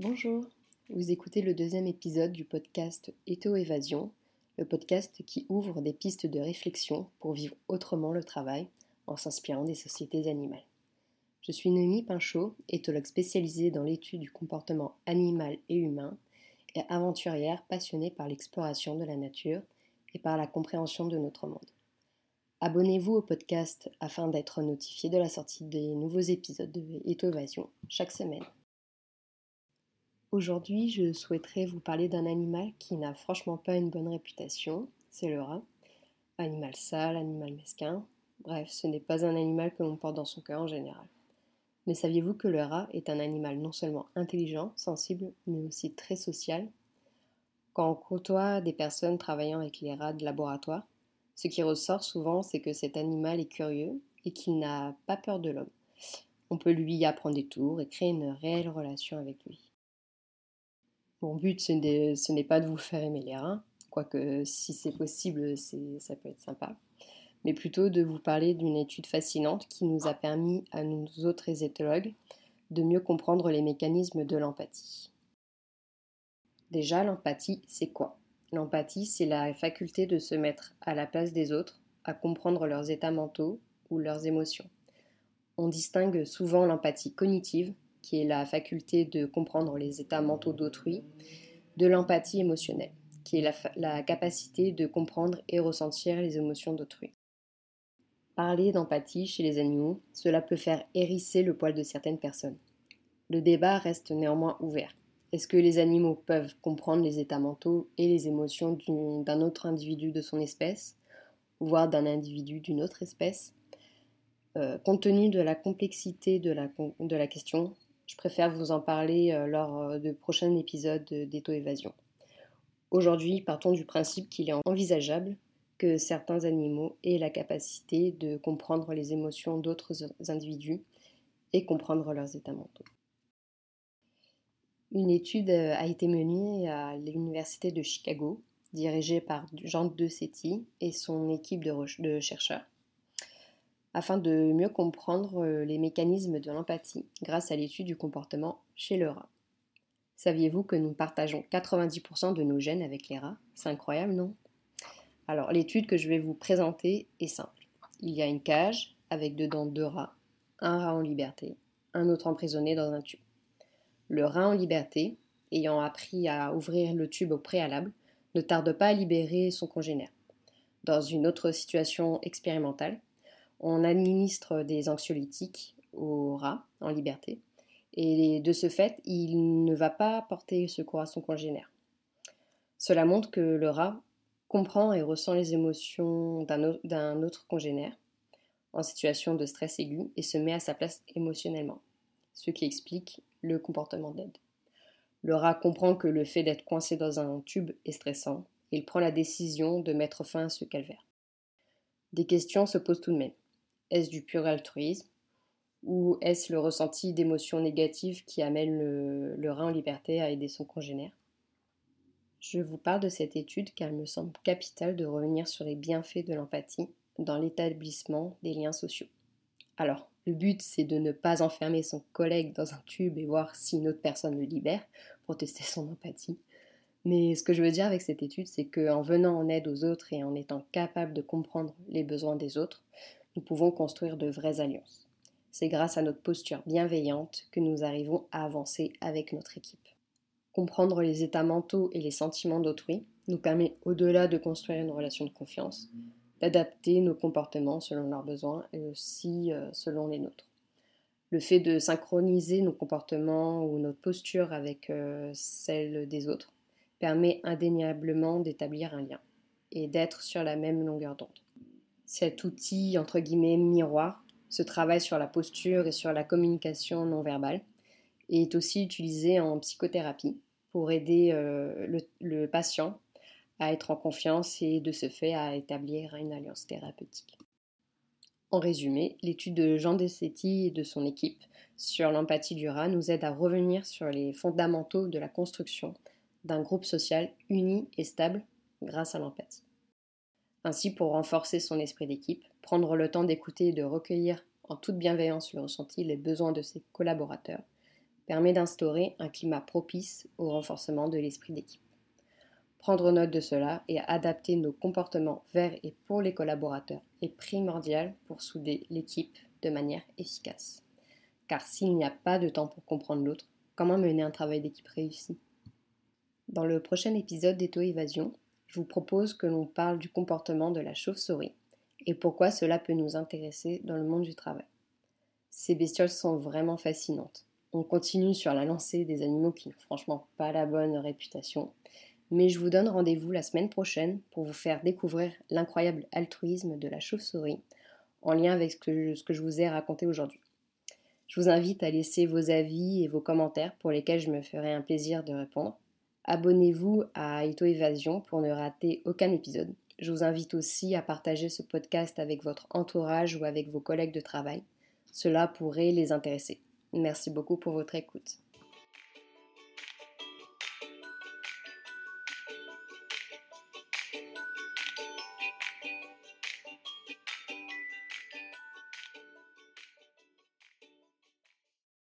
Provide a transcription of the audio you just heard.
Bonjour, vous écoutez le deuxième épisode du podcast Éto-Évasion, le podcast qui ouvre des pistes de réflexion pour vivre autrement le travail en s'inspirant des sociétés animales. Je suis Noémie Pinchot, éthologue spécialisée dans l'étude du comportement animal et humain et aventurière passionnée par l'exploration de la nature et par la compréhension de notre monde. Abonnez-vous au podcast afin d'être notifié de la sortie des nouveaux épisodes de Éto-Évasion chaque semaine. Aujourd'hui, je souhaiterais vous parler d'un animal qui n'a franchement pas une bonne réputation, c'est le rat. Animal sale, animal mesquin, bref, ce n'est pas un animal que l'on porte dans son cœur en général. Mais saviez-vous que le rat est un animal non seulement intelligent, sensible, mais aussi très social? Quand on côtoie des personnes travaillant avec les rats de laboratoire, ce qui ressort souvent, c'est que cet animal est curieux et qu'il n'a pas peur de l'homme. On peut lui apprendre des tours et créer une réelle relation avec lui. Mon but, ce n'est pas de vous faire aimer les rats, quoique si c'est possible, ça peut être sympa mais plutôt de vous parler d'une étude fascinante qui nous a permis à nous autres éthologues de mieux comprendre les mécanismes de l'empathie. Déjà, l'empathie, c'est quoi? L'empathie, c'est la faculté de se mettre à la place des autres, à comprendre leurs états mentaux ou leurs émotions. On distingue souvent l'empathie cognitive, qui est la faculté de comprendre les états mentaux d'autrui, de l'empathie émotionnelle, qui est la, capacité de comprendre et ressentir les émotions d'autrui. Parler d'empathie chez les animaux, cela peut faire hérisser le poil de certaines personnes. Le débat reste néanmoins ouvert. Est-ce que les animaux peuvent comprendre les états mentaux et les émotions d'un autre individu de son espèce, voire d'un individu d'une autre espèce? Euh, Compte tenu de la complexité de la, question, je préfère vous en parler euh, lors euh, de prochains épisodes d'Eto-Évasion. Aujourd'hui, partons du principe qu'il est envisageable que certains animaux aient la capacité de comprendre les émotions d'autres individus et comprendre leurs états mentaux. Une étude euh, a été menée à l'Université de Chicago, dirigée par Jean De Setti et son équipe de, chercheurs, afin de mieux comprendre euh, les mécanismes de l'empathie grâce à l'étude du comportement chez le rat. Saviez-vous que nous partageons 90% de nos gènes avec les rats? C'est incroyable, non? Alors, l'étude que je vais vous présenter est simple. Il y a une cage avec dedans deux rats, un rat en liberté, un autre emprisonné dans un tube. Le rat en liberté, ayant appris à ouvrir le tube au préalable, ne tarde pas à libérer son congénère. Dans une autre situation expérimentale, on administre des anxiolytiques au rat en liberté, et de ce fait, il ne va pas porter secours à son congénère. Cela montre que le rat comprend et ressent les émotions d'un autre congénère en situation de stress aigu et se met à sa place émotionnellement, ce qui explique le comportement d'aide. Le rat comprend que le fait d'être coincé dans un tube est stressant et il prend la décision de mettre fin à ce calvaire. Des questions se posent tout de même. Est-ce du pur altruisme ou est-ce le ressenti d'émotions négatives qui amène le, rat en liberté à aider son congénère? Je vous parle de cette étude car il me semble capital de revenir sur les bienfaits de l'empathie dans l'établissement des liens sociaux. Alors, le but, c'est de ne pas enfermer son collègue dans un tube et voir si une autre personne le libère pour tester son empathie. Mais ce que je veux dire avec cette étude, c'est qu'en venant en aide aux autres et en étant capable de comprendre les besoins des autres, nous pouvons construire de vraies alliances. C'est grâce à notre posture bienveillante que nous arrivons à avancer avec notre équipe. Comprendre les états mentaux et les sentiments d'autrui nous permet, au-delà de construire une relation de confiance, d'adapter nos comportements selon leurs besoins et aussi euh, selon les nôtres. Le fait de synchroniser nos comportements ou notre posture avec euh, celle des autres permet indéniablement d'établir un lien et d'être sur la même longueur d'onde. Cet outil, entre guillemets, miroir, se travaille sur la posture et sur la communication non verbale et est aussi utilisé en psychothérapie pour aider euh, le, patient à être en confiance et de ce fait à établir une alliance thérapeutique. En résumé, l'étude de Jean Dessetti et de son équipe sur l'empathie du rat nous aide à revenir sur les fondamentaux de la construction d'un groupe social uni et stable grâce à l'empathie. Ainsi, pour renforcer son esprit d'équipe, prendre le temps d'écouter et de recueillir en toute bienveillance le ressenti les besoins de ses collaborateurs permet d'instaurer un climat propice au renforcement de l'esprit d'équipe. Prendre note de cela et adapter nos comportements vers et pour les collaborateurs est primordial pour souder l'équipe de manière efficace. Car s'il n'y a pas de temps pour comprendre l'autre, comment mener un travail d'équipe réussi? Dans le prochain épisode d'Eto-Évasion, je vous propose que l'on parle du comportement de la chauve-souris et pourquoi cela peut nous intéresser dans le monde du travail. Ces bestioles sont vraiment fascinantes. On continue sur la lancée des animaux qui n'ont franchement pas la bonne réputation, mais je vous donne rendez-vous la semaine prochaine pour vous faire découvrir l'incroyable altruisme de la chauve-souris en lien avec ce que, je vous ai raconté aujourd'hui. Je vous invite à laisser vos avis et vos commentaires pour lesquels je me ferai un plaisir de répondre. Abonnez-vous à Ito Évasion pour ne rater aucun épisode. Je vous invite aussi à partager ce podcast avec votre entourage ou avec vos collègues de travail. Cela pourrait les intéresser. Merci beaucoup pour votre écoute.